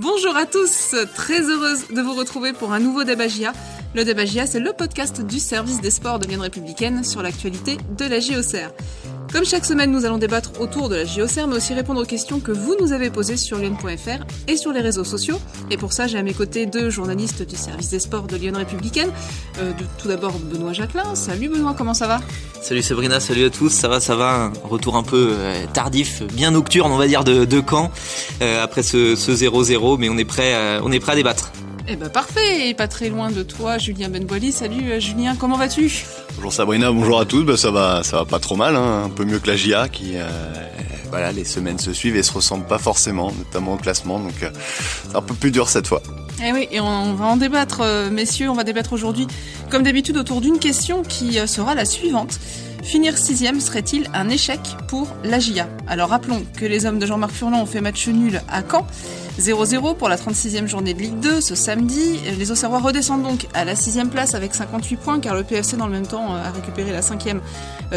Bonjour à tous, très heureuse de vous retrouver pour un nouveau débat GIA. Le débat GIA, c'est le podcast du service des sports de Vienne républicaine sur l'actualité de la JOCR. Comme chaque semaine, nous allons débattre autour de la JOCR, mais aussi répondre aux questions que vous nous avez posées sur lyon.fr et sur les réseaux sociaux. Et pour ça, j'ai à mes côtés deux journalistes du service des sports de Lyon républicaine. Euh, tout d'abord, Benoît Jacquelin. Salut Benoît, comment ça va? Salut Sabrina, salut à tous, ça va, ça va, retour un peu euh, tardif, bien nocturne on va dire de, de Caen, euh, après ce 0-0, mais on est prêt, on est prêt à débattre. Eh ben parfait, et pas très loin de toi, Julien Benboili. Salut euh, Julien, comment vas-tu? Bonjour Sabrina, bonjour à tous. Ben, ça va, ça va pas trop mal, hein. un peu mieux que la GIA qui, euh, voilà, les semaines se suivent et se ressemblent pas forcément, notamment au classement, donc euh, c'est un peu plus dur cette fois. Eh oui, et on va en débattre, messieurs. On va débattre aujourd'hui, comme d'habitude, autour d'une question qui sera la suivante. Finir sixième serait-il un échec pour la GIA Alors rappelons que les hommes de Jean-Marc Furlan ont fait match nul à Caen. 0-0 pour la 36e journée de Ligue 2 ce samedi. Les Auxerrois redescendent donc à la 6 place avec 58 points car le PFC dans le même temps euh, a récupéré la 5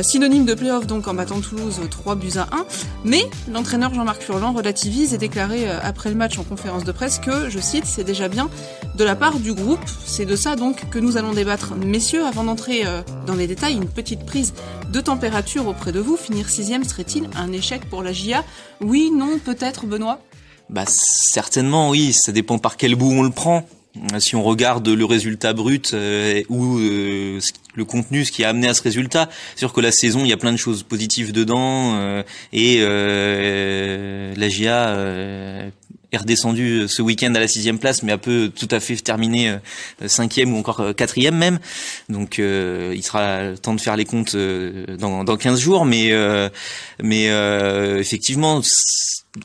synonyme de play-off donc en battant Toulouse 3 buts à 1. Mais l'entraîneur Jean-Marc Furlan relativise et déclarait euh, après le match en conférence de presse que, je cite, c'est déjà bien de la part du groupe. C'est de ça donc que nous allons débattre. Messieurs, avant d'entrer euh, dans les détails, une petite prise de température auprès de vous. Finir sixième serait-il un échec pour la GIA Oui, non, peut-être, Benoît? Bah certainement oui, ça dépend par quel bout on le prend. Si on regarde le résultat brut euh, ou euh, le contenu, ce qui a amené à ce résultat, c'est sûr que la saison, il y a plein de choses positives dedans euh, et euh, la GIA euh, est redescendue ce week-end à la sixième place, mais a peu tout à fait terminé euh, cinquième ou encore euh, quatrième même. Donc euh, il sera temps de faire les comptes euh, dans, dans 15 jours, mais euh, mais euh, effectivement,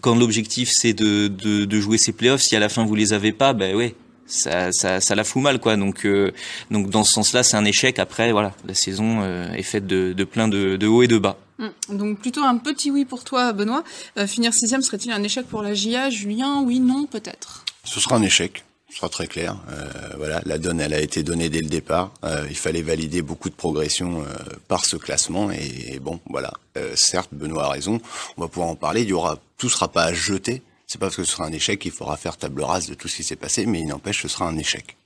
quand l'objectif c'est de, de, de jouer ces playoffs, si à la fin vous les avez pas, ben ouais, ça, ça, ça la fout mal quoi. Donc euh, donc dans ce sens-là, c'est un échec. Après voilà, la saison euh, est faite de, de plein de, de hauts et de bas. Hum, Donc plutôt un petit oui pour toi, Benoît. Euh, finir sixième serait-il un échec pour la GIA Julien, oui, non, peut-être. Ce sera un échec. Ce sera très clair. Euh, voilà, la donne, elle a été donnée dès le départ. Euh, il fallait valider beaucoup de progression euh, par ce classement. Et, et bon, voilà. Euh, certes, Benoît a raison. On va pouvoir en parler. Il y aura, tout sera pas à jeter. C'est pas parce que ce sera un échec qu'il faudra faire table rase de tout ce qui s'est passé, mais il n'empêche, ce sera un échec.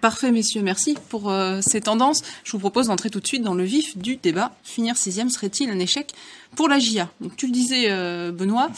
Parfait, messieurs, merci pour euh, ces tendances. Je vous propose d'entrer tout de suite dans le vif du débat. Finir sixième serait-il un échec pour la GIA Donc tu le disais, euh, Benoît,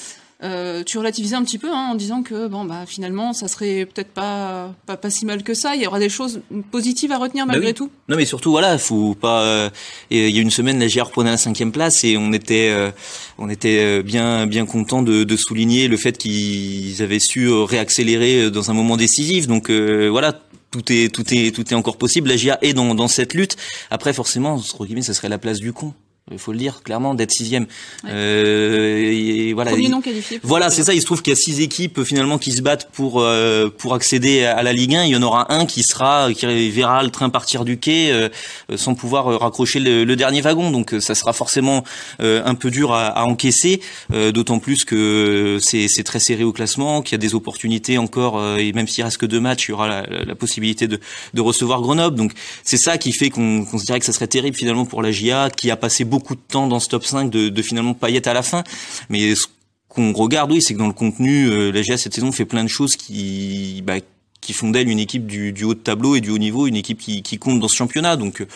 euh, tu relativisais un petit peu hein, en disant que bon bah finalement ça serait peut-être pas, pas pas si mal que ça. Il y aura des choses positives à retenir Bah malgré oui. tout. Non mais surtout voilà, faut pas. euh, et il y a une semaine, la GR reprenait la cinquième place et on était euh, on était euh, bien bien content de, de souligner le fait qu'ils avaient su euh, réaccélérer euh, dans un moment décisif. Donc euh, voilà. Tout est tout est tout est encore possible. La GIA est dans dans cette lutte. Après forcément, entre guillemets, ça serait la place du con. Il faut le dire clairement d'être sixième. Ouais. Euh, et voilà. Premier non qualifié. voilà, c'est ça. Il se trouve qu'il y a six équipes euh, finalement qui se battent pour euh, pour accéder à la Ligue 1. Il y en aura un qui sera qui verra le train partir du quai euh, euh, sans pouvoir euh, raccrocher le, le dernier wagon. Donc ça sera forcément euh, un peu dur à, à encaisser. euh, D'autant plus que c'est c'est très serré au classement, qu'il y a des opportunités encore. euh, et même s'il reste que deux matchs, il y aura la, la- la possibilité de de recevoir Grenoble. Donc c'est ça qui fait qu'on dirait que ça serait terrible finalement pour la GIA qui a passé beaucoup de temps dans ce top 5 de, finalement paillettes à la fin. Mais ce qu'on regarde, oui, c'est que dans le contenu, euh, la GIA cette saison fait plein de choses qui, bah, qui font d'elle une équipe du, haut de tableau et du haut niveau, une équipe qui, compte dans ce championnat. Donc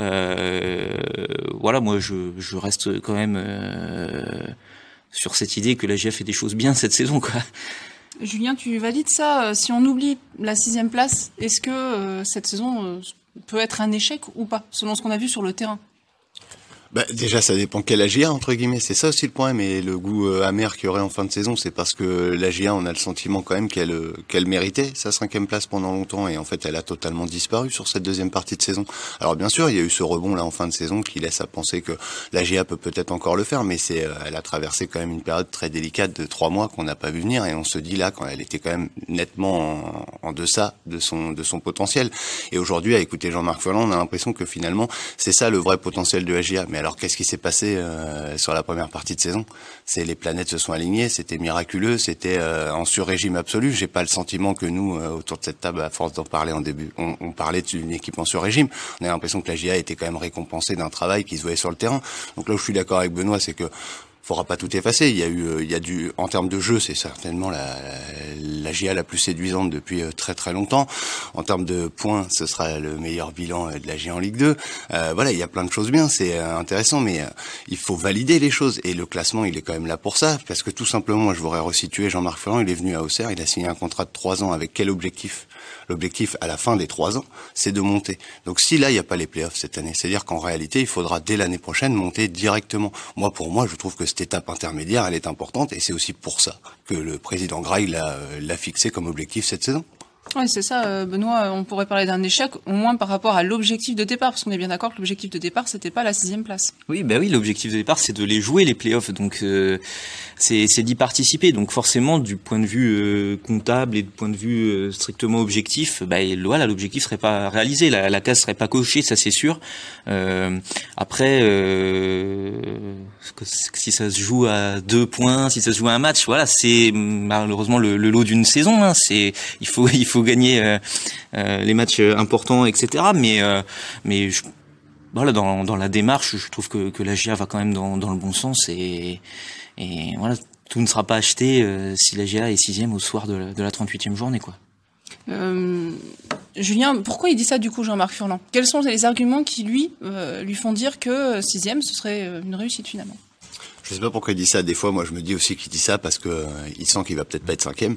euh, voilà, moi je, reste quand même euh, sur cette idée que la GIA fait des choses bien cette saison. Quoi. Julien, tu valides ça euh, Si on oublie la sixième place, est-ce que cette saison peut être un échec ou pas, selon ce qu'on a vu sur le terrain? Bah, déjà, ça dépend quel AGA, entre guillemets. C'est ça aussi le point. Mais le goût euh, amer qu'il y aurait en fin de saison, c'est parce que l'AGA, on a le sentiment quand même qu'elle euh, qu'elle méritait sa cinquième place pendant longtemps. Et en fait, elle a totalement disparu sur cette deuxième partie de saison. Alors bien sûr, il y a eu ce rebond là en fin de saison qui laisse à penser que l'AGA peut peut-être encore le faire. Mais c'est, euh, elle a traversé quand même une période très délicate de trois mois qu'on n'a pas vu venir. Et on se dit là, quand elle était quand même nettement en, en deçà de son, de son potentiel. Et aujourd'hui, à écouter Jean-Marc Folland, on a l'impression que finalement, c'est ça le vrai potentiel de AGA. Mais alors, qu'est-ce qui s'est passé euh, sur la première partie de saison? C'est les planètes se sont alignées, c'était miraculeux, c'était euh, en sur-régime absolu. J'ai pas le sentiment que nous, euh, autour de cette table, à force d'en parler en début, on, parlait d'une équipe en sur-régime. On a l'impression que l'AGA était quand même récompensée d'un travail qui se voyait sur le terrain. Donc là où je suis d'accord avec Benoît, c'est que faudra pas tout effacer. Il y a eu, euh, il y a du, en termes de jeu, c'est certainement la, la la plus séduisante depuis euh, très très longtemps. En termes de points, ce sera le meilleur bilan de la GIA en Ligue 2. Euh, voilà, il y a plein de choses bien, c'est intéressant, mais il faut valider les choses. Et le classement, il est quand même là pour ça, parce que tout simplement, moi, je voudrais resituer Jean-Marc Ferrand. Il est venu à Auxerre, il a signé un contrat de trois ans avec quel objectif? L'objectif à la fin des trois ans, c'est de monter. Donc si là, il n'y a pas les playoffs cette année, c'est-à-dire qu'en réalité, il faudra dès l'année prochaine monter directement. Moi, pour moi, je trouve que cette étape intermédiaire, elle est importante et c'est aussi pour ça que le président Grail l'a fixé comme objectif cette saison. Oui, c'est ça, euh, Benoît. On pourrait parler d'un échec, au moins par rapport à l'objectif de départ, parce qu'on est bien d'accord que l'objectif de départ, c'était pas la sixième place. Oui, bah oui, l'objectif de départ, c'est de les jouer les playoffs, donc euh, c'est d'y participer. Donc forcément, du point de vue euh, comptable et du point de vue strictement objectif, bah voilà, l'objectif serait pas réalisé, la, la case serait pas cochée, ça c'est sûr. après, si ça se joue à deux points, si ça se joue à un match, voilà, c'est malheureusement le, le lot d'une saison. Hein, c'est il faut il faut faut gagner euh, euh, les matchs importants, etc. Mais euh, mais voilà, dans, dans la démarche, je trouve que, que la GIA va quand même dans, dans le bon sens et, et voilà, tout ne sera pas acheté si la GIA est sixième au soir de la, de la 38e journée, quoi. Julien, pourquoi il dit ça du coup, Jean-Marc Furlan? Quels sont les arguments qui lui lui font dire que sixième ce serait une réussite finalement? Je sais pas pourquoi il dit ça. Des fois, moi, je me dis aussi qu'il dit ça parce que il sent qu'il va peut-être pas être cinquième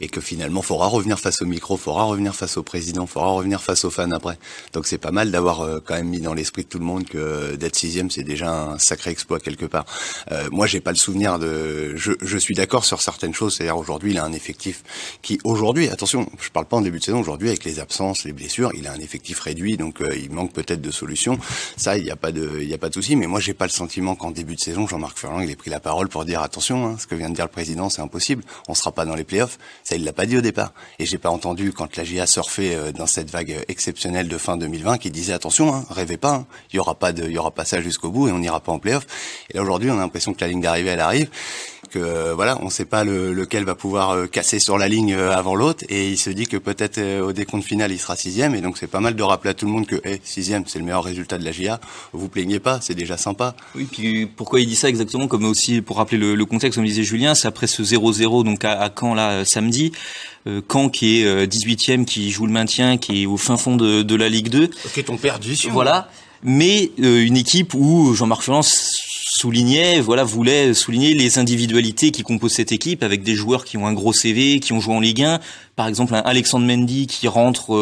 et que finalement, faudra revenir face au micro, faudra revenir face au président, faudra revenir face aux fans après. Donc c'est pas mal d'avoir euh, quand même mis dans l'esprit de tout le monde que d'être sixième, c'est déjà un sacré exploit quelque part. Euh, moi, j'ai pas le souvenir de. Je, je suis d'accord sur certaines choses. C'est-à-dire aujourd'hui, il a un effectif qui aujourd'hui, attention, je parle pas en début de saison. Aujourd'hui, avec les absences, les blessures, il a un effectif réduit, donc euh, il manque peut-être de solutions. Ça, il n'y a pas de, il y a pas de souci. Mais moi, j'ai pas le sentiment qu'en début de saison, Jean-Marc Ferland, il ait pris la parole pour dire attention, hein, ce que vient de dire le président, c'est impossible. On sera pas dans les playoffs. Ça, il l'a pas dit au départ. Et j'ai pas entendu quand la GIA surfait euh, dans cette vague exceptionnelle de fin 2020 qui disait attention, hein, rêvez pas, hein. il y aura pas de, y aura pas ça jusqu'au bout et on n'ira pas en playoff. Et là aujourd'hui, on a l'impression que la ligne d'arrivée elle arrive que euh, voilà, on sait pas lequel va pouvoir euh, casser sur la ligne avant l'autre, et il se dit que peut-être au décompte final il sera sixième, et donc c'est pas mal de rappeler à tout le monde que hey, sixième c'est le meilleur résultat de la GIA. Vous plaignez pas, c'est déjà sympa. Oui, puis pourquoi il dit ça exactement Comme aussi pour rappeler le, contexte, comme disait Julien, c'est après ce 0-0 donc à, à Caen là samedi. Euh, Caen qui est 18e, euh, qui joue le maintien, qui est au fin fond de, de la Ligue 2. Qui est perdu. Voilà. Mais euh, une équipe où Jean-Marc Ferland soulignait, voilà, voulait souligner les individualités qui composent cette équipe avec des joueurs qui ont un gros CV, qui ont joué en Ligue 1. Par exemple, un Alexandre Mendy qui rentre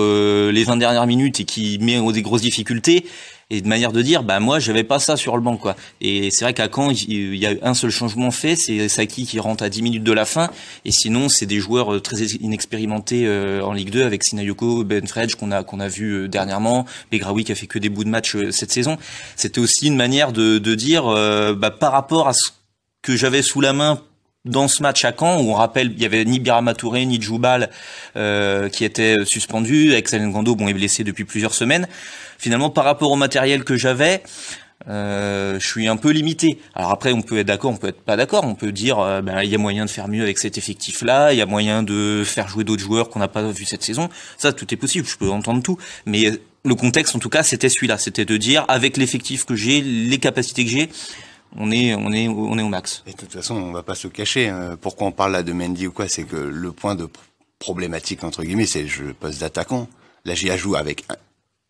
les 20 dernières minutes et qui met des grosses difficultés et de manière de dire bah moi j'avais pas ça sur le banc quoi. Et c'est vrai qu'à Caen il y a un seul changement fait c'est Saki qui rentre à 10 minutes de la fin. Et sinon c'est des joueurs euh, très inexpérimentés euh, en Ligue 2 avec Sinayoko Ben Fredge qu'on a qu'on a vu euh, dernièrement. Begraoui qui a fait que des bouts de match cette saison. C'était aussi une manière de, de dire bah, par rapport à ce que j'avais sous la main dans ce match à Caen, où on rappelle, il y avait ni Birama Touré, ni Djoubal euh, qui étaient suspendus, Axel Ngando bon, est blessé depuis plusieurs semaines. Finalement, par rapport au matériel que j'avais, euh, je suis un peu limité. Alors après, on peut être d'accord, on peut être pas d'accord. On peut dire, euh, ben, il y a moyen de faire mieux avec cet effectif-là, il y a moyen de faire jouer d'autres joueurs qu'on n'a pas vu cette saison. Ça, tout est possible. Je peux entendre tout, mais le contexte, en tout cas, c'était celui-là. C'était de dire, avec l'effectif que j'ai, les capacités que j'ai, on est, on est, on est au max. De toute façon, on va pas se cacher. Hein. Pourquoi on parle là de Mendy ou quoi C'est que le point de problématique entre guillemets, c'est le poste d'attaquant. La GIA joue avec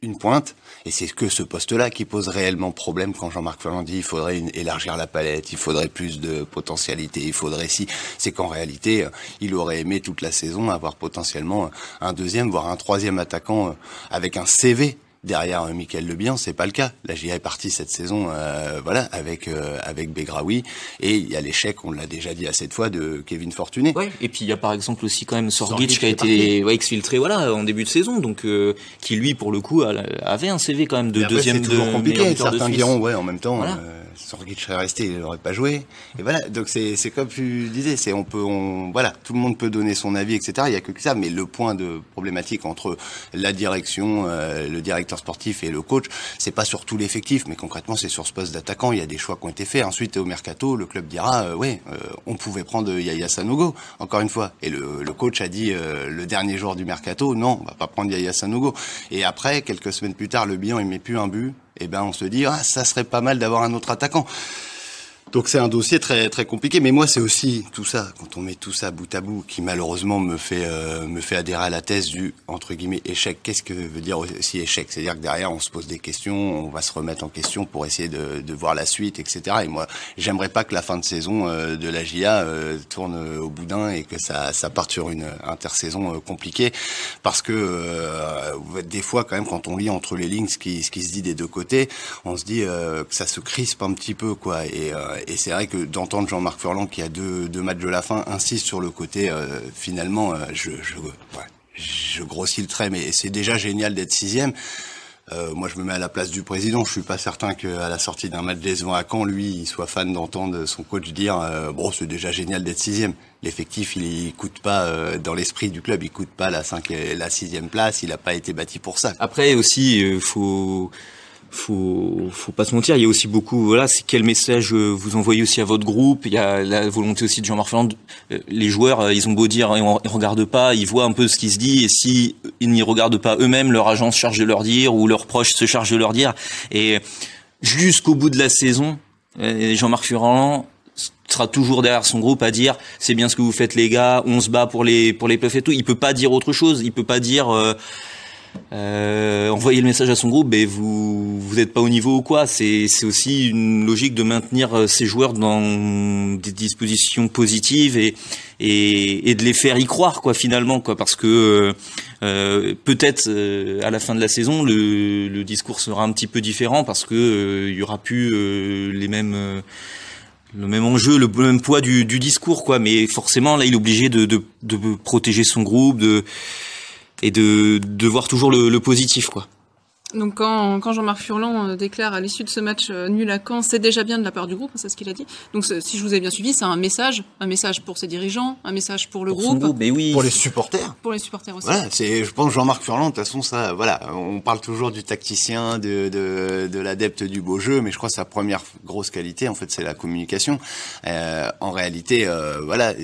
une pointe, et c'est que ce poste-là qui pose réellement problème quand Jean-Marc Ferland dit il faudrait élargir la palette, il faudrait plus de potentialité, il faudrait si. C'est qu'en réalité, euh, il aurait aimé toute la saison avoir potentiellement un deuxième, voire un troisième attaquant euh, avec un CV Derrière euh, Michael Lebihan, c'est pas le cas. La GIA est partie cette saison, euh, voilà, avec euh, avec Begraoui, et il y a l'échec, on l'a déjà dit assez de fois, de Kevin Fortuné. Ouais. Et puis il y a par exemple aussi quand même Sorgic, qui a été ouais, exfiltré, voilà, en début de saison, donc qui lui pour le coup avait un CV quand même de deuxième. C'est toujours compliqué. Certains diront, ouais, en même temps. Voilà. Sorgic serait resté, il n'aurait pas joué. Et voilà, donc c'est comme tu disais, c'est on peut, on voilà, tout le monde peut donner son avis, etc. Il y a que ça, mais le point de problématique entre la direction, le directeur sportif et le coach, c'est pas sur tout l'effectif, mais concrètement c'est sur ce poste d'attaquant. Il y a des choix qui ont été faits. Ensuite au mercato, le club dira, euh, euh, on pouvait prendre Yaya Sanogo encore une fois. Et le, le coach a dit euh, le dernier jour du mercato, non, on va pas prendre Yaya Sanogo. Et après, quelques semaines plus tard, le bilan il met plus un but. Eh ben on se dit, ah ça serait pas mal d'avoir un autre attaquant. Donc c'est un dossier très très compliqué, mais moi c'est aussi tout ça quand on met tout ça bout à bout qui malheureusement me fait euh, me fait adhérer à la thèse du entre guillemets échec. Qu'est-ce que veut dire aussi échec? C'est-à-dire que derrière on se pose des questions, on va se remettre en question pour essayer de, de voir la suite, etc. Et moi j'aimerais pas que la fin de saison euh, de la GIA euh, tourne au boudin et que ça ça parte sur une intersaison compliquée parce que des fois quand même quand on lit entre les lignes ce qui ce qui se dit des deux côtés, on se dit que ça se crispe un petit peu quoi et et c'est vrai que d'entendre Jean-Marc Furlan qui a deux, deux matchs de la fin insiste sur le côté euh, finalement euh, je, je, ouais, je grossis le trait mais c'est déjà génial d'être sixième. Euh, moi, je me mets à la place du président. Je suis pas certain qu'à la sortie d'un match décevant à Caen, lui, il soit fan d'entendre son coach dire euh, bon, c'est déjà génial d'être sixième. L'effectif, il, il coûte pas euh, dans l'esprit du club, il coûte pas la cinq, la sixième place. Il n'a pas été bâti pour ça. Après aussi, faut faut faut pas se mentir, il y a aussi beaucoup voilà, c'est quel message euh, vous envoyez aussi à votre groupe, il y a la volonté aussi de Jean-Marc Ferland euh, les joueurs euh, ils ont beau dire ils regardent pas, ils voient un peu ce qui se dit et si ils n'y regardent pas eux-mêmes, leur agent se charge de leur dire ou leurs proches se chargent de leur dire et jusqu'au bout de la saison, Jean-Marc Furlan sera toujours derrière son groupe à dire c'est bien ce que vous faites les gars, on se bat pour les pour les playoffs et tout, il peut pas dire autre chose, il peut pas dire envoyer le message à son groupe, ben vous vous n'êtes pas au niveau ou quoi. C'est c'est aussi une logique de maintenir euh, ces joueurs dans des dispositions positives et et, et de les faire y croire quoi finalement quoi parce que euh, peut-être euh, à la fin de la saison le, le, discours sera un petit peu différent parce que euh, il y aura plus les mêmes le même enjeu, le même poids du, du, discours, quoi. Mais forcément, là, il est obligé de, de, de protéger son groupe, de, et de, de voir toujours le, le positif, quoi. Donc quand, quand Jean-Marc Furlan euh, déclare à l'issue de ce match euh, nul à Caen, c'est déjà bien de la part du groupe, c'est ce qu'il a dit. Donc si je vous ai bien suivi, c'est un message, un message pour ses dirigeants, un message pour le groupe, mais oui. pour les supporters. Pour les supporters aussi. Voilà, c'est je pense Jean-Marc Furlan de toute façon ça voilà, on parle toujours du tacticien, de de, de l'adepte du beau jeu, mais je crois que sa première grosse qualité en fait c'est la communication. Euh, en réalité euh, voilà,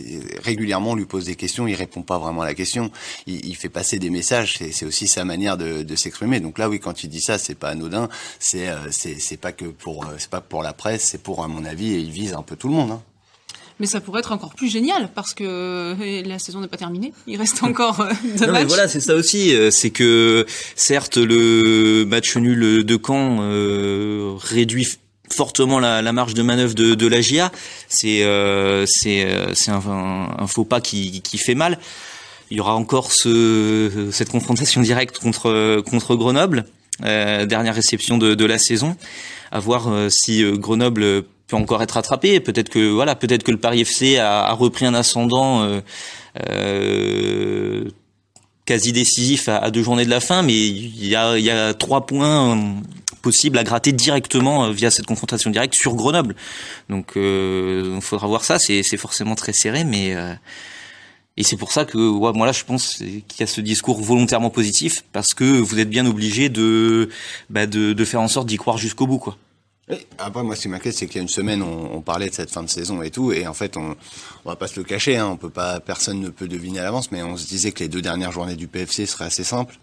régulièrement on lui pose des questions, il répond pas vraiment à la question, il, il fait passer des messages, c'est aussi sa manière de, de s'exprimer. Donc là oui quand il dit ça, c'est pas anodin. C'est euh, c'est pas que pour euh, c'est pas pour la presse, c'est pour à mon avis et il vise un peu tout le monde. Hein. Mais ça pourrait être encore plus génial parce que euh, la saison n'est pas terminée. Il reste encore deux non, matchs. Mais voilà, c'est ça aussi. C'est que certes le match nul de Caen euh, réduit fortement la, la, marge de manœuvre de, de la GIA. C'est euh, c'est c'est un, un, faux pas qui, qui fait mal. Il y aura encore ce, cette confrontation directe contre contre Grenoble. Euh, dernière réception de, la saison, à voir euh, si euh, Grenoble peut encore être attrapé. Peut-être que voilà, peut-être que le Paris FC a, repris un ascendant quasi décisif à, deux journées de la fin, mais il y a trois points possibles à gratter directement via cette confrontation directe sur Grenoble. Donc il faudra voir ça. C'est forcément très serré, mais et c'est pour ça que moi là je pense qu'il y a ce discours volontairement positif parce que vous êtes bien obligé de, bah, de faire en sorte d'y croire jusqu'au bout quoi. Après, moi, ce qui m'inquiète, c'est qu'il y a une semaine, on, on, parlait de cette fin de saison et tout, et en fait, on, on va pas se le cacher, hein, on peut pas, personne ne peut deviner à l'avance, mais on se disait que les deux dernières journées du PFC seraient assez simples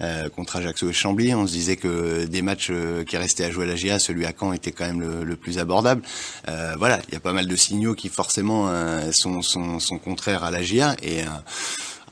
euh, contre Ajaccio et Chambly. On se disait que des matchs euh, qui restaient à jouer à la GA, celui à Caen était quand même le, le plus abordable. Euh, voilà, il y a pas mal de signaux qui forcément euh, sont, sont, sont, contraires à la GA, et euh,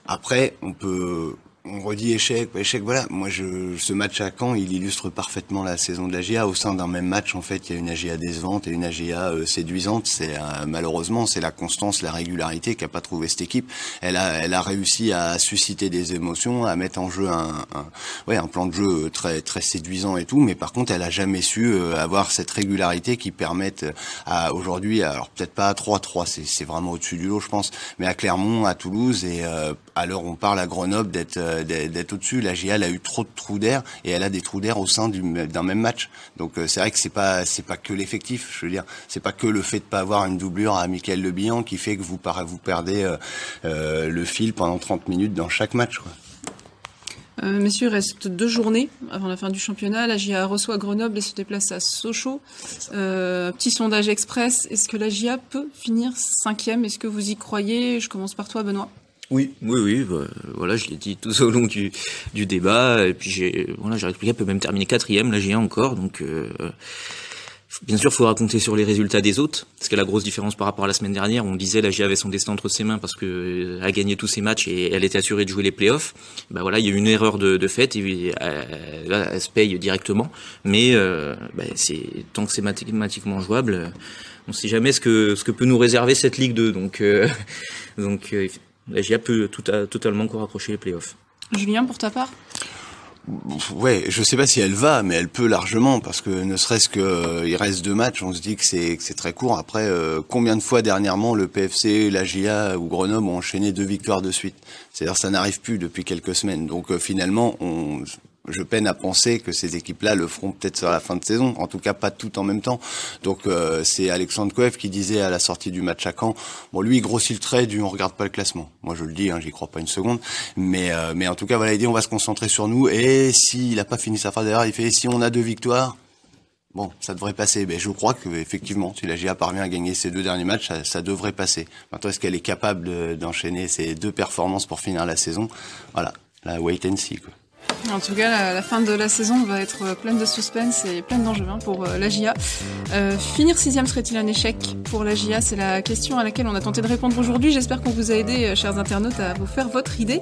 après, on peut on redit échec, échec, voilà. Moi, je, ce match à Caen, il illustre parfaitement la saison de la GIA. Au sein d'un même match, en fait, il y a une AGA décevante et une AGA euh, séduisante. C'est euh, malheureusement, c'est la constance, la régularité qu'a pas trouvé cette équipe. Elle a, elle a réussi à susciter des émotions, à mettre en jeu un, un, ouais, un plan de jeu très, très séduisant et tout. Mais par contre, elle a jamais su euh, avoir cette régularité qui permette à aujourd'hui, alors peut-être pas à 3-3, c'est vraiment au-dessus du lot, je pense, mais à Clermont, à Toulouse et à l'heure on parle à Grenoble d'être d'être au-dessus. La GIA a eu trop de trous d'air et elle a des trous d'air au sein d'un même match. Donc euh, c'est vrai que c'est pas pas que l'effectif. Je veux dire, c'est pas que le fait de pas avoir une doublure à Michael Le Bihan qui fait que vous perdez euh, euh, le fil pendant 30 minutes dans chaque match. Quoi. Euh, messieurs, reste deux journées avant la fin du championnat. La GIA reçoit Grenoble et se déplace à Sochaux. Euh, petit sondage express. Est-ce que la GIA peut finir cinquième? Est-ce que vous y croyez? Je commence par toi, Benoît. Oui, oui, oui. Bah, voilà, je l'ai dit tout au long du, du débat. Et puis j'ai, voilà, j'ai expliqué, elle peut même terminer quatrième. Là, j'ai encore. Donc, euh, Bien sûr, il faudra compter sur les résultats des autres, parce que la grosse différence par rapport à la semaine dernière, on disait la GIA avait son destin entre ses mains parce que euh, a gagné tous ses matchs et elle était assurée de jouer les playoffs. Bah voilà, il y a eu une erreur de, de fait et euh, là, elle se paye directement. Mais euh, bah, c'est tant que c'est mathématiquement jouable, on ne sait jamais ce que ce que peut nous réserver cette Ligue 2. Donc euh, donc la GIA peut tout à, totalement encore accrocher les playoffs. Julien, pour ta part? Ouais, je sais pas si elle va, mais elle peut largement parce que ne serait-ce que euh, il reste deux matchs, on se dit que c'est c'est très court. Après, euh, combien de fois dernièrement le PFC, la GIA ou Grenoble ont enchaîné deux victoires de suite? C'est-à-dire ça n'arrive plus depuis quelques semaines. Donc euh, finalement, on je peine à penser que ces équipes-là le feront peut-être sur la fin de saison, en tout cas pas tout en même temps. Donc euh, c'est Alexandre Coev qui disait à la sortie du match à Caen, bon lui il grossit le trait du on regarde pas le classement. Moi je le dis, hein, j'y crois pas une seconde, mais euh, mais en tout cas voilà il dit on va se concentrer sur nous et s'il a pas fini sa phrase d'ailleurs il fait si on a deux victoires? Bon, ça devrait passer. Mais je crois que effectivement, si la GIA parvient à gagner ces deux derniers matchs, ça, ça devrait passer. Maintenant, est-ce qu'elle est capable d'enchaîner ces deux performances pour finir la saison? Voilà, la wait and see. Quoi. En tout cas, la, fin de la saison va être pleine de suspense et pleine d'enjeux pour euh, la GIA. Euh, finir sixième serait-il un échec pour la GIA C'est la question à laquelle on a tenté de répondre aujourd'hui. J'espère qu'on vous a aidé, euh, chers internautes, à vous faire votre idée.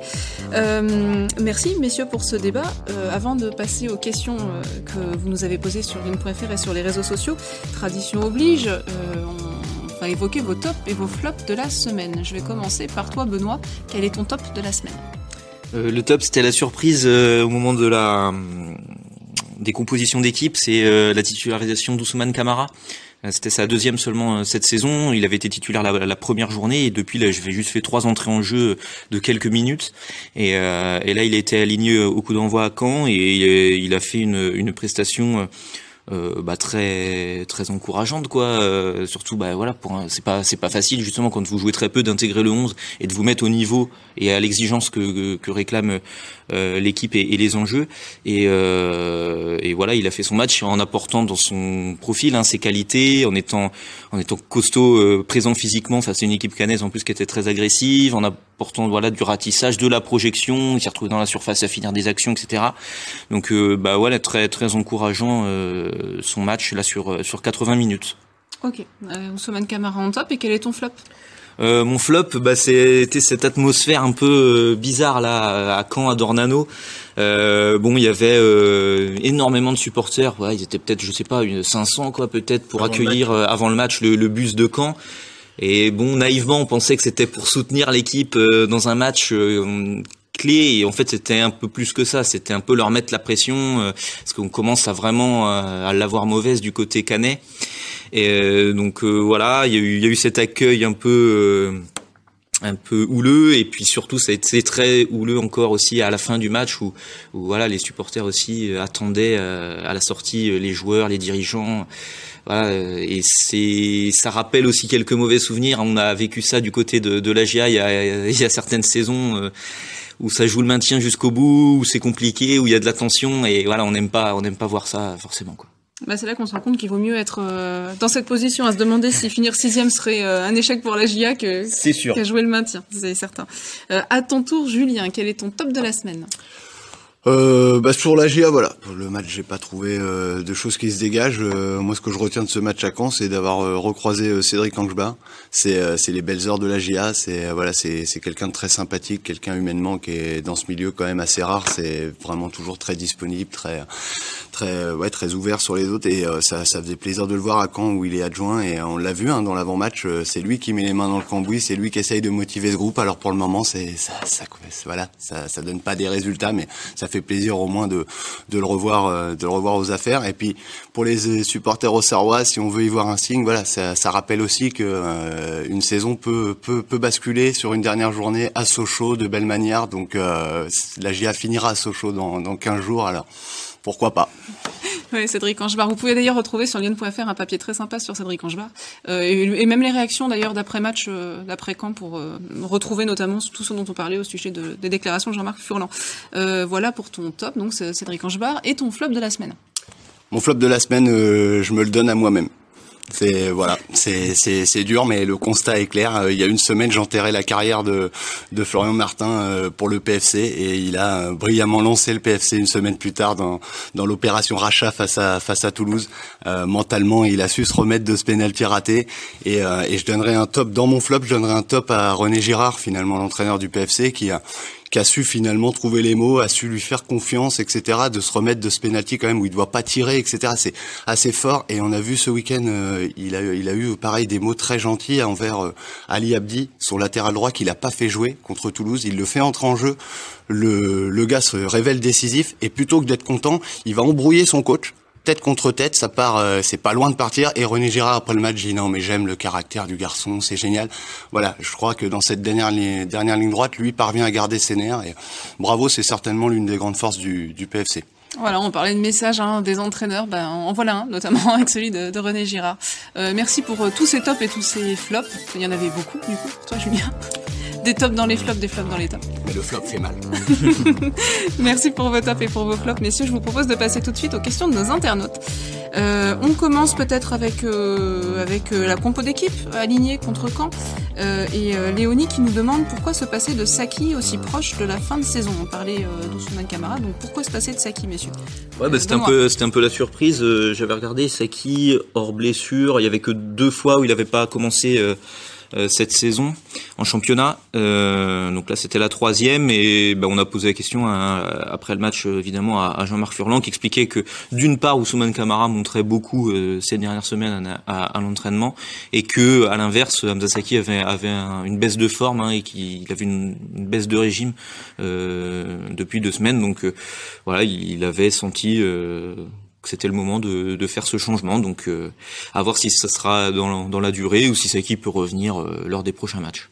Merci, messieurs, pour ce débat. Avant de passer aux questions que vous nous avez posées sur ligne.fr et sur les réseaux sociaux, tradition oblige, on va évoquer vos tops et vos flops de la semaine. Je vais commencer par toi, Benoît. Quel est ton top de la semaine? Euh, le top, c'était la surprise euh, au moment de la des compositions d'équipe, c'est euh, la titularisation d'Ousmane Camara. C'était sa deuxième seulement cette saison. Il avait été titulaire la, première journée et depuis là, j'ai juste fait trois entrées en jeu de quelques minutes. Et, euh, et là, il a été aligné au coup d'envoi à Caen et il a fait une, une prestation euh, bah, très très encourageante quoi. Euh, surtout bah voilà pour c'est pas c'est pas facile justement quand vous jouez très peu d'intégrer le 11 et de vous mettre au niveau et à l'exigence que, que, que réclame euh, l'équipe et, et, les enjeux. Et, euh, et voilà il a fait son match en apportant dans son profil hein, ses qualités en étant en étant costaud euh, présent physiquement face à une équipe canaise en plus qui était très agressive en apportant voilà du ratissage de la projection il s'est retrouvé dans la surface à finir des actions etc donc euh, bah voilà très très encourageant euh, son match là sur sur 80 minutes ok euh, Ousmane Camara en top et quel est ton flop? Euh, mon flop, bah, c'était cette atmosphère un peu euh, bizarre là à Caen, à Dornano. Euh, bon, il y avait euh, énormément de supporters. Ouais, ils étaient peut-être, je sais pas, une 500 quoi, peut-être pour avant accueillir le avant le match le, le, bus de Caen. Et bon, naïvement, on pensait que c'était pour soutenir l'équipe dans un match clé. Et en fait c'était un peu plus que ça. C'était un peu leur mettre la pression euh, parce qu'on commence à vraiment euh, à l'avoir mauvaise du côté canet. Et euh, donc voilà il y y a eu cet accueil un peu un peu houleux et puis surtout ça a été très houleux encore aussi à la fin du match où, où voilà les supporters aussi attendaient à la sortie les joueurs les dirigeants voilà, et c'est, ça rappelle aussi quelques mauvais souvenirs. On a vécu ça du côté de, de l'AGA il y a, il y a certaines saisons où ça joue le maintien jusqu'au bout, où c'est compliqué, où il y a de la tension, et voilà, on n'aime pas, on n'aime pas voir ça forcément, quoi. Bah c'est là qu'on se rend compte qu'il vaut mieux être euh, dans cette position à se demander si finir sixième serait euh, un échec pour la GIA que c'est sûr qu'à jouer le maintien, c'est certain. Euh, à ton tour, Julien, quel est ton top de la semaine? Euh, bah sur la GIA, voilà. Le match, j'ai pas trouvé euh, de choses qui se dégagent. Euh, moi, ce que je retiens de ce match à Caen, c'est d'avoir euh, recroisé euh, Cédric Angebas. C'est euh, c'est les belles heures de la GIA. C'est voilà, c'est c'est quelqu'un de très sympathique, quelqu'un humainement qui est dans ce milieu quand même assez rare. C'est vraiment toujours très disponible, très très ouais très ouvert sur les autres et ça ça faisait plaisir de le voir à Caen où il est adjoint et on l'a vu hein, dans l'avant-match. c'est lui qui met les mains dans le cambouis, c'est lui qui essaye de motiver ce groupe. Alors pour le moment, c'est ça, ça voilà, ça ça donne pas des résultats, mais ça fait plaisir au moins de, de le revoir euh, de le revoir aux affaires. Et puis pour les supporters au Serrois si on veut y voir un signe voilà ça, ça rappelle aussi que euh, une saison peut, peut peut basculer sur une dernière journée à Sochaux de belle manière donc euh, la GIA finira à Sochaux dans dans 15 jours. Alors pourquoi pas? Oui, Cédric Angebar. Vous pouvez d'ailleurs retrouver sur lyon.fr un papier très sympa sur Cédric Angebar. Euh, et, même les réactions d'ailleurs d'après-match, euh, d'après-camp, pour euh, retrouver notamment tout ce dont on parlait au sujet de, des déclarations de Jean-Marc Furlan. Voilà pour ton top, donc Cédric Angebar. Et ton flop de la semaine Mon flop de la semaine, je me le donne à moi-même. C'est voilà, c'est dur, mais le constat est clair. Euh, il y a une semaine, j'enterrais la carrière de de Florian Martin euh, pour le PFC et il a brillamment lancé le PFC une semaine plus tard dans dans l'opération rachat face à face à Toulouse. Euh, mentalement, il a su se remettre de ce penalty raté et et je donnerai un top dans mon flop. Je donnerai un top à René Girard, finalement l'entraîneur du PFC, qui a qui a su finalement trouver les mots, a su lui faire confiance, etc., de se remettre de ce penalty quand même où il doit pas tirer, etc. C'est assez fort. Et on a vu ce week-end, euh, il a il a eu pareil des mots très gentils envers euh, Ali Abdi, son latéral droit qu'il a pas fait jouer contre Toulouse. Il le fait entrer en jeu. Le, le gars se révèle décisif et plutôt que d'être content, il va embrouiller son coach tête contre tête, ça part, euh, c'est pas loin de partir. Et René Girard après le match dit non mais j'aime le caractère du garçon, c'est génial. Voilà, je crois que dans cette dernière ligne, droite, lui parvient à garder ses nerfs. Et bravo, c'est certainement l'une des grandes forces du, PFC. Voilà, on parlait de messages hein, des entraîneurs, ben, en voilà un, notamment avec celui de, de René Girard. Euh, merci pour euh, tous ces tops et tous ces flops. Il y en avait beaucoup, du coup, pour toi, Julien? Des tops dans les flops, des flops dans les tops. Mais le flop fait mal. merci pour vos tops et pour vos flops, messieurs. Je vous propose de passer tout de suite aux questions de nos internautes. Euh, on commence peut-être avec euh, avec euh, la compo d'équipe alignée contre Caen euh, et euh, Léonie qui nous demande pourquoi se passer de Saki aussi proche de la fin de saison. On parlait euh, d'Ousmane Camara, donc pourquoi se passer de Saki, messieurs? Ouais, bah, c'était un peu c'était un peu la surprise. J'avais regardé Saki hors blessure. Il y avait que deux fois où il n'avait pas commencé euh, cette saison en championnat. Euh, donc là, c'était la troisième et ben, on a posé la question après le match évidemment à, Jean-Marc Furlan qui expliquait que d'une part, Ousmane Camara montrait beaucoup euh, ces dernières semaines à, l'entraînement et que à l'inverse, Hamza Saki avait, avait une baisse de forme hein, et qu'il avait une, baisse de régime depuis deux semaines. Donc voilà, il, avait senti c'était le moment de, faire ce changement. Donc, euh, à voir si ça sera dans, la durée ou si qui peut revenir euh, lors des prochains matchs.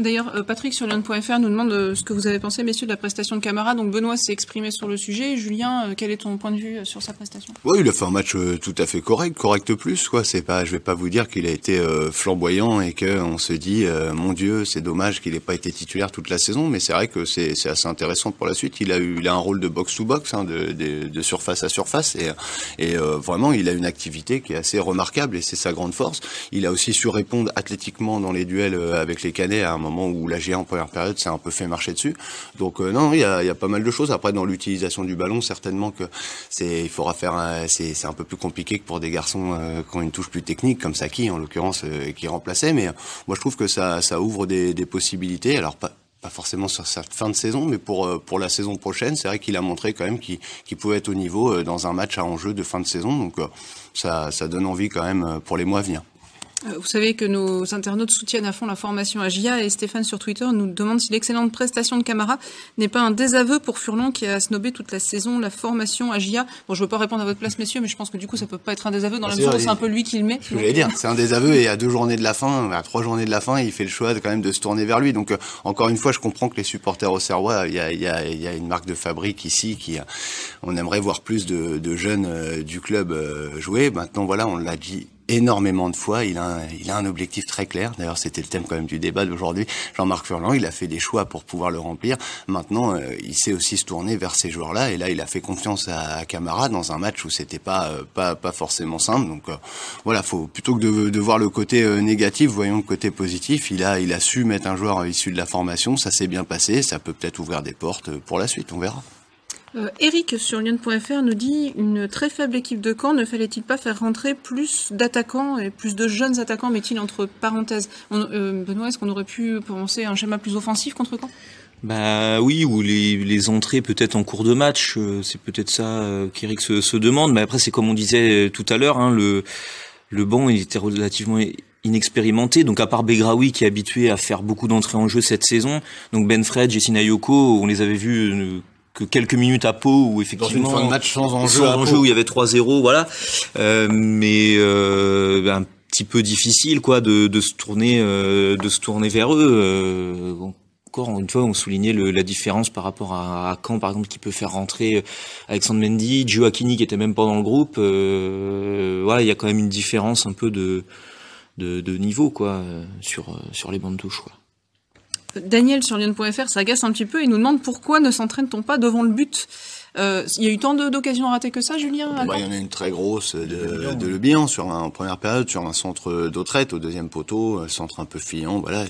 D'ailleurs, euh, Patrick sur Lyon.fr nous demande euh, ce que vous avez pensé, messieurs, de la prestation de Camara. Donc Benoît s'est exprimé sur le sujet. Julien, euh, quel est ton point de vue sur sa prestation? Oui, il a fait un match tout à fait correct, correct plus. Quoi, c'est pas, je vais pas vous dire qu'il a été flamboyant et que on se dit, mon Dieu, c'est dommage qu'il ait pas été titulaire toute la saison. Mais c'est vrai que c'est, assez intéressant pour la suite. Il a eu, il a un rôle de box to box, hein, de, de, de, surface à surface, et, et vraiment, il a une activité qui est assez remarquable et c'est sa grande force. Il a aussi su répondre athlétiquement dans les duels avec les Canets à un moment où la GA en première période s'est un peu fait marcher dessus. Donc euh, non, il y a, pas mal de choses. Après, dans l'utilisation du ballon, certainement que c'est, il faudra faire, c'est, un peu plus compliqué que pour des garçons euh, qui ont une touche plus technique, comme Saki en l'occurrence, euh, qui remplaçait. Mais moi, je trouve que ça, ça ouvre des, possibilités. Alors pas forcément sur cette fin de saison, mais pour pour la saison prochaine, c'est vrai qu'il a montré quand même qu'il qu'il pouvait être au niveau dans un match à enjeu de fin de saison. Donc ça, ça donne envie quand même pour les mois à venir. Euh, vous savez que nos internautes soutiennent à fond la formation à GIA et Stéphane sur Twitter nous demande si l'excellente prestation de Camara n'est pas un désaveu pour Furlan qui a snobé toute la saison la formation à GIA. Bon, je veux pas répondre à votre place, messieurs, mais je pense que du coup, ça peut pas être un désaveu dans la mesure où c'est un peu lui qui le met. Je voulais dire, c'est un désaveu et à deux journées de la fin, à trois journées de la fin, il fait le choix de, quand même de se tourner vers lui. Donc, euh, encore une fois, je comprends que les supporters au Serrois, il y a, y, a, y a, une marque de fabrique ici qui, on aimerait voir plus de, de jeunes euh, du club jouer. Maintenant, voilà, on l'a dit énormément de fois. Il a un, il a un objectif très clair. D'ailleurs, c'était le thème quand même du débat d'aujourd'hui. Jean-Marc Furlan, il a fait des choix pour pouvoir le remplir. Maintenant, euh, il sait aussi se tourner vers ces joueurs-là. Et là, il a fait confiance à, Camara dans un match où c'était pas, euh, pas, pas forcément simple. Donc euh, voilà, faut plutôt que de, de voir le côté négatif, voyons le côté positif. Il a, il a su mettre un joueur issu de la formation. Ça s'est bien passé. Ça peut peut-être ouvrir des portes pour la suite. On verra. Euh, Eric sur Lyon.fr nous dit une très faible équipe de camp, ne fallait-il pas faire rentrer plus d'attaquants et plus de jeunes attaquants, met-il entre parenthèses euh, Benoît, est-ce qu'on aurait pu penser un schéma plus offensif contre Caen? Bah oui, ou les, entrées peut-être en cours de match, euh, c'est peut-être ça euh, qu'Eric se, se, demande. Mais après, c'est comme on disait tout à l'heure, hein, le, le banc il était relativement inexpérimenté. Donc à part Begraoui qui est habitué à faire beaucoup d'entrées en jeu cette saison, donc Ben Fred, Jessina Yoko, on les avait vus que quelques minutes à Pau où effectivement dans une fin de match sans enjeu, sans enjeu où il y avait 3-0 voilà. Euh, mais euh, un petit peu difficile quoi de, de se tourner euh, de se tourner vers eux. Euh, encore une fois on soulignait le, la différence par rapport à, à Caen par exemple qui peut faire rentrer Alexandre Mendy Akini qui était même pas dans le groupe. Euh, voilà il y a quand même une différence un peu de de, de niveau quoi sur sur les bandes touches quoi Daniel sur Lyon.fr s'agace un petit peu et nous demande pourquoi ne s'entraîne-t-on pas devant le but? Euh, il y a eu tant d'occasions ratées que ça, Julien bah, Il y en a une très grosse de, de Le Bihan sur un, en première période, sur un centre d'Autrette au deuxième poteau, un centre un peu fuyant. Voilà,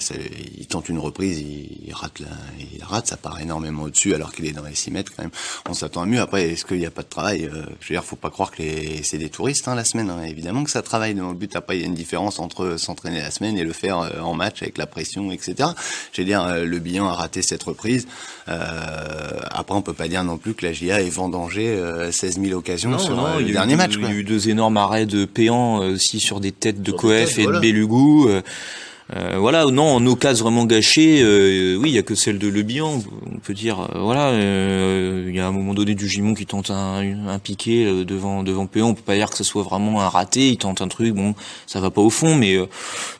il tente une reprise, il, rate, la, il rate, ça part énormément au-dessus alors qu'il est dans les 6 mètres quand même. On s'attend à mieux. Après, est-ce qu'il n'y a pas de travail euh, Je veux dire, faut pas croire que c'est des touristes hein, la semaine. Hein. Évidemment que ça travaille. Dans le but, après, il y a une différence entre s'entraîner la semaine et le faire euh, en match avec la pression, etc. Je veux dire, euh, Le Bihan a raté cette reprise. après, on peut pas dire non plus que la GIA est vendangée 16 000 occasions sur le dernier match. Il y a eu deux énormes arrêts de Péan aussi sur des têtes de Coef et de Belugou. Euh, voilà, non, en occasion vraiment gâchées, euh, oui, il y a que celle de Le Bihan. On peut dire, euh, voilà, il y a un moment donné du Gimon qui tente un, un piqué devant devant Péon. On peut pas dire que ce soit vraiment un raté. Il tente un truc, bon, ça va pas au fond, mais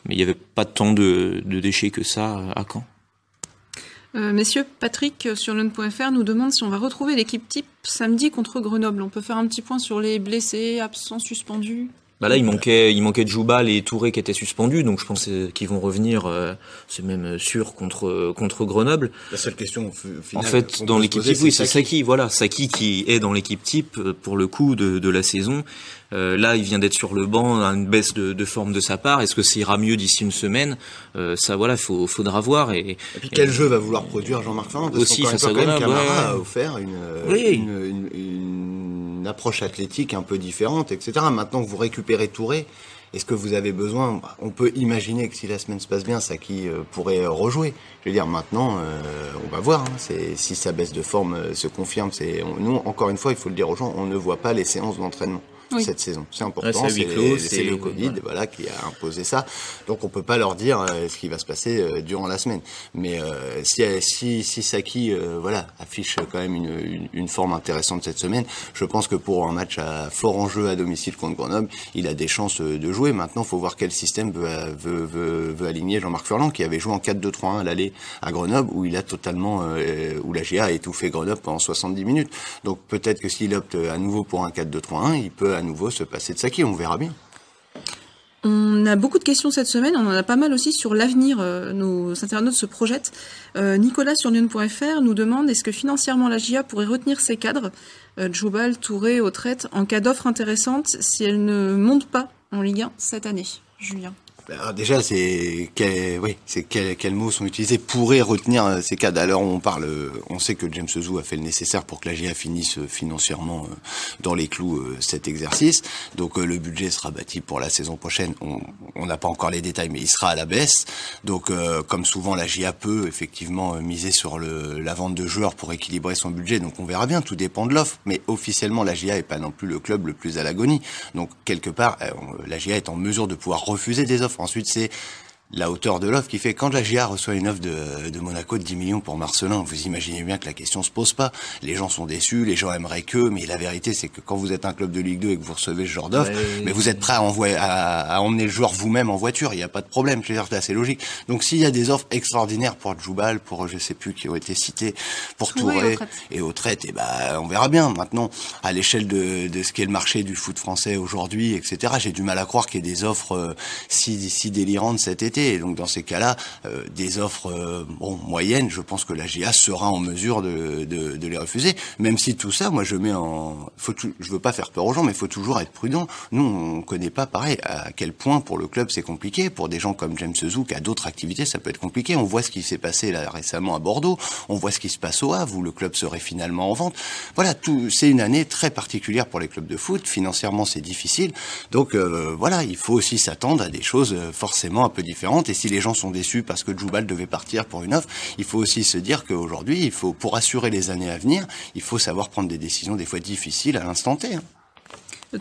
mais il y avait pas tant de, de déchets que ça à Caen. Messieurs, Patrick sur lune.fr nous demande si on va retrouver l'équipe type samedi contre Grenoble. On peut faire un petit point sur les blessés, absents, suspendus bah là, il manquait, il manquait Djoubal et Touré qui étaient suspendus, donc je pense qu'ils vont revenir. Euh, c'est même sûr contre contre Grenoble. La seule question. en fait, dans l'équipe type, oui, c'est Saki. Voilà, Saki qui est dans l'équipe type euh, pour le coup de, de la saison. Euh, là, il vient d'être sur le banc, une baisse de, de forme de sa part. Est-ce que ça ira mieux d'ici une semaine? Euh, Ça, voilà, faut, faudra voir. Et, et puis quel jeu va vouloir produire Jean-Marc Ferrand Aussi, face à. Camara a offert une, une, une, une approche athlétique un peu différente, etc. Maintenant que vous récupérez Touré, est-ce que vous avez besoin? On peut imaginer que si la semaine se passe bien, Saki euh, pourrait rejouer. Je veux dire, maintenant, euh, on va voir. Hein, c'est si sa baisse de forme euh, se confirme. C'est nous, encore une fois, il faut le dire aux gens, on ne voit pas les séances d'entraînement cette saison. C'est important. c'est le Covid, voilà. qui a imposé ça. Donc on peut pas leur dire euh, ce qui va se passer euh, durant la semaine. Mais euh, si, si, si Saki, voilà, affiche quand même une, une, forme intéressante cette semaine, je pense que pour un match à fort enjeu à domicile contre Grenoble, il a des chances de jouer. Maintenant, faut voir quel système veut, veut, veut, veut aligner Jean-Marc Furlan, qui avait joué en 4-2-3-1 à l'aller à Grenoble, où il a totalement, où la GA a étouffé Grenoble pendant 70 minutes. Donc peut-être que s'il opte à nouveau pour un 4-2-3-1, il peut nouveau se passer de Saki, on verra bien. On a beaucoup de questions cette semaine, on en a pas mal aussi sur l'avenir. Euh, nos internautes se projettent. Euh, Nicolas sur Lyon.fr nous demande est-ce que financièrement la GIA pourrait retenir ses cadres, euh, Djoubal, Touré, Autrette, en cas d'offre intéressante si elle ne monte pas en Ligue 1 cette année Julien? Alors déjà, c'est quel, oui, c'est quels mots sont utilisés pourrait retenir euh, ces cas. Alors on parle, euh, on sait que James Zou a fait le nécessaire pour que la GA finisse euh, financièrement dans les clous cet exercice. Donc le budget sera bâti pour la saison prochaine. On n'a pas encore les détails, mais il sera à la baisse. Donc comme souvent, la GA peut effectivement miser sur la vente de joueurs pour équilibrer son budget. Donc on verra bien. Tout dépend de l'offre. Mais officiellement, la GA est pas non plus le club le plus à l'agonie. Donc quelque part, la GA est en mesure de pouvoir refuser des offres Ensuite, c'est la hauteur de l'offre qui fait quand la GIA reçoit une offre de, de, Monaco de 10 millions pour Marcelin, vous imaginez bien que la question se pose pas. Les gens sont déçus, les gens aimeraient que, mais la vérité c'est que quand vous êtes un club de Ligue 2 et que vous recevez ce genre d'offre, mais, vous êtes prêt à, envoyer, à, emmener le joueur vous-même en voiture, il n'y a pas de problème, je veux dire, c'est assez logique. Donc s'il y a des offres extraordinaires pour Djoubal, pour je sais plus qui ont été cités, pour Touré et Autrette, et eh ben on verra bien. Maintenant, à l'échelle de, de ce qu'est le marché du foot français aujourd'hui, etc., j'ai du mal à croire qu'il y ait des offres euh, si, si délirantes cet été. Et donc dans ces cas là euh, des offres euh, bon, moyennes, je pense que la GA sera en mesure de, de, de, les refuser. Même si tout ça, moi je mets en... Faut je veux pas faire peur aux gens, mais il faut toujours être prudent. Nous, on connaît pas, pareil, à quel point pour le club c'est compliqué. Pour des gens comme James Zou, qui a d'autres activités, ça peut être compliqué. On voit ce qui s'est passé là récemment à Bordeaux, on voit ce qui se passe au Havre, où le club serait finalement en vente. Voilà, tout, c'est une année très particulière pour les clubs de foot. Financièrement, c'est difficile. Donc euh, voilà, il faut aussi s'attendre à des choses forcément un peu différentes. Et si les gens sont déçus parce que Djoubal devait partir pour une offre, il faut aussi se dire qu'aujourd'hui, il faut, pour assurer les années à venir, il faut savoir prendre des décisions des fois difficiles à l'instant T. Hein.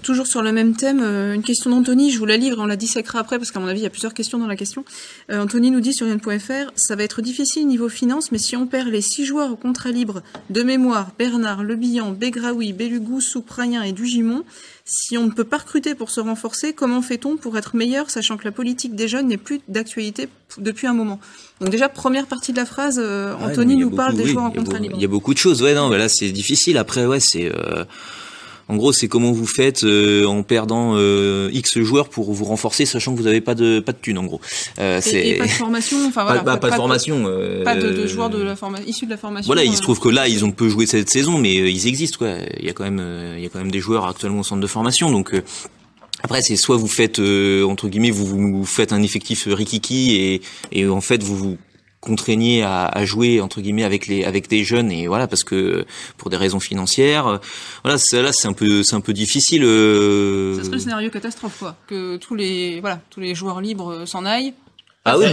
Toujours sur le même thème, euh, une question d'Anthony, je vous la livre, on la dissèquera après parce qu'à mon avis il y a plusieurs questions dans la question. Euh, Anthony nous dit sur Yann.fr, ça va être difficile niveau finance, mais si on perd les six joueurs au contrat libre de mémoire, Bernard, Lebihan, Begraoui, Belugou, Souprayen et Dugimon, si on ne peut pas recruter pour se renforcer, comment fait-on pour être meilleur, sachant que la politique des jeunes n'est plus d'actualité depuis un moment? Donc déjà, première partie de la phrase, euh, Anthony nous parle des joueurs en contrat libre. Il y a beaucoup de choses, ouais, non, mais là c'est difficile. Après, ouais, c'est En gros, c'est comment vous faites euh, en perdant euh, X joueurs pour vous renforcer, sachant que vous n'avez pas de pas de thunes, en gros. Euh, et, pas de formation, enfin voilà. Pas, pas, de formation. pas de, de, joueurs de la formation, issus de la formation. Voilà, il se trouve que là, ils ont peu joué cette saison, mais ils existent, quoi. Il y a quand même, il y a quand même des joueurs actuellement au centre de formation, donc. Après, c'est soit vous faites entre guillemets, vous, vous faites un effectif rikiki et, et en fait vous vous contraignez à, à, jouer entre guillemets avec les avec des jeunes et voilà parce que pour des raisons financières voilà là c'est un peu c'est un peu difficile euh... ça serait le scénario catastrophe quoi que tous les voilà tous les joueurs libres s'en aillent ah oui,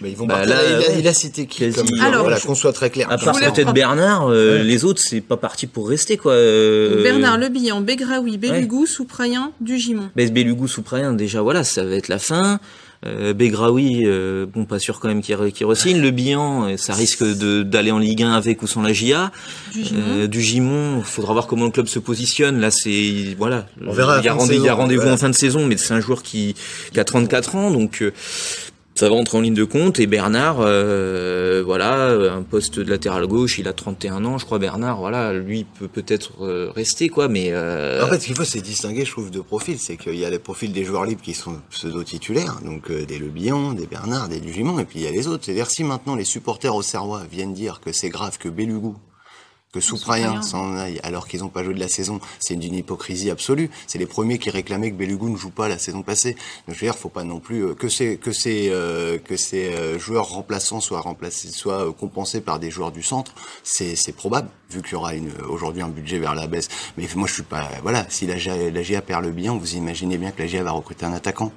mais ils vont bah là, il, a, il, a, cité qui comme, Alors, voilà, qu'on soit très clair. À part peut-être Bernard, euh, ouais. les autres c'est pas parti pour rester quoi. Euh... Bernard, Le Bihan, Begraoui, Belugou, ouais. Souprayen, Dugimon. Belugou, Souprayen, déjà voilà, ça va être la fin. Euh, Begraoui, euh, bon, pas sûr quand même qu'il qu re-signe. Le Bihan, euh, ça risque d'aller en Ligue 1 avec ou sans la GIA. Du Gimon, euh, du Gimon faudra voir comment le club se positionne. Là, c'est voilà. On verra. Il y a, rendez, il y a rendez-vous en fin de saison, mais c'est un joueur qui, qui a 34 ans, donc euh, ça va entrer en ligne de compte. Et Bernard euh, voilà un poste de latéral gauche il a 31 ans je crois Bernard voilà lui peut peut-être euh, rester quoi mais euh... en fait ce qu'il faut c'est distinguer je trouve deux profils. C'est qu'il y a les profils des joueurs libres qui sont pseudo titulaires donc euh, des Le Bihan des Bernard des Dugimon et puis il y a les autres. C'est-à-dire si maintenant les supporters au Serrois viennent dire que c'est grave que Belugou que Souprayen s'en aille alors qu'ils n'ont pas joué de la saison, c'est d'une hypocrisie absolue. C'est les premiers qui réclamaient que Belugou ne joue pas la saison passée. Donc, je veux dire, faut pas non plus euh, que ces que ces euh, que ces euh, joueurs remplaçants soient remplacés, soient euh, compensés par des joueurs du centre. C'est c'est probable vu qu'il y aura une aujourd'hui un budget vers la baisse. Mais moi, je suis pas voilà. Si la GA, la GA perd le bilan, vous imaginez bien que la GA va recruter un attaquant.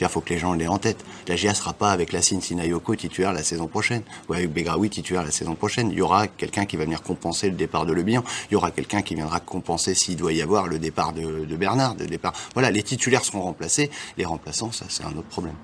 Il faut que les gens l'aient en tête. La GA sera pas avec Lassine Sinayoko titulaire la saison prochaine, ou avec Begraoui titulaire la saison prochaine. Il y aura quelqu'un qui va venir compenser le départ de Le. Il y aura quelqu'un qui viendra compenser s'il doit y avoir le départ de, Bernard. Départ. Voilà, les titulaires seront remplacés. Les remplaçants, ça c'est un autre problème.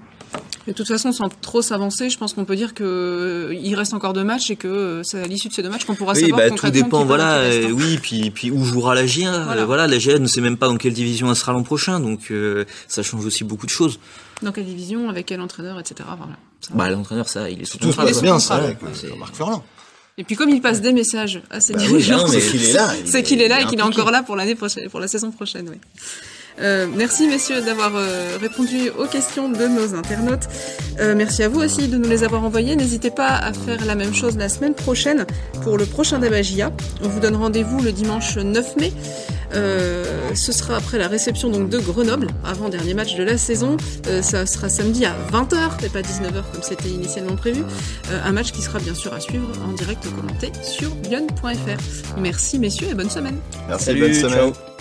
De toute façon, sans trop s'avancer, je pense qu'on peut dire que il reste encore deux matchs et que c'est à l'issue de ces deux matchs qu'on pourra oui, savoir bah, tout dépend. Voilà, euh, oui, puis puis où jouera la GIA. Voilà. voilà, la GIA ne sait même pas dans quelle division elle sera l'an prochain, donc euh, ça change aussi beaucoup de choses. Dans quelle division, avec quel entraîneur, etc. Voilà. Ça bah l'entraîneur, ça, il est sous Tout contrat. se passe bien, ça, avec euh, Marc Furlan. Et puis comme il passe des messages à ses Bah dirigeants, c'est qu'il est là. c'est qu'il est là et qu'il est encore là pour l'année prochaine, pour la saison prochaine. Oui. Euh, merci messieurs d'avoir euh, répondu aux questions de nos internautes. Euh, merci à vous aussi de nous les avoir envoyées. N'hésitez pas à faire la même chose la semaine prochaine pour le prochain Dabagia. On vous donne rendez-vous le dimanche 9 mai. Euh, ce sera après la réception donc de Grenoble, avant dernier match de la saison. Euh, ça sera samedi à 20h et pas 19h comme c'était initialement prévu. Euh, un match qui sera bien sûr à suivre en direct commenté sur lyon.fr. Merci messieurs et bonne semaine. Merci, Salut, bonne semaine. ciao.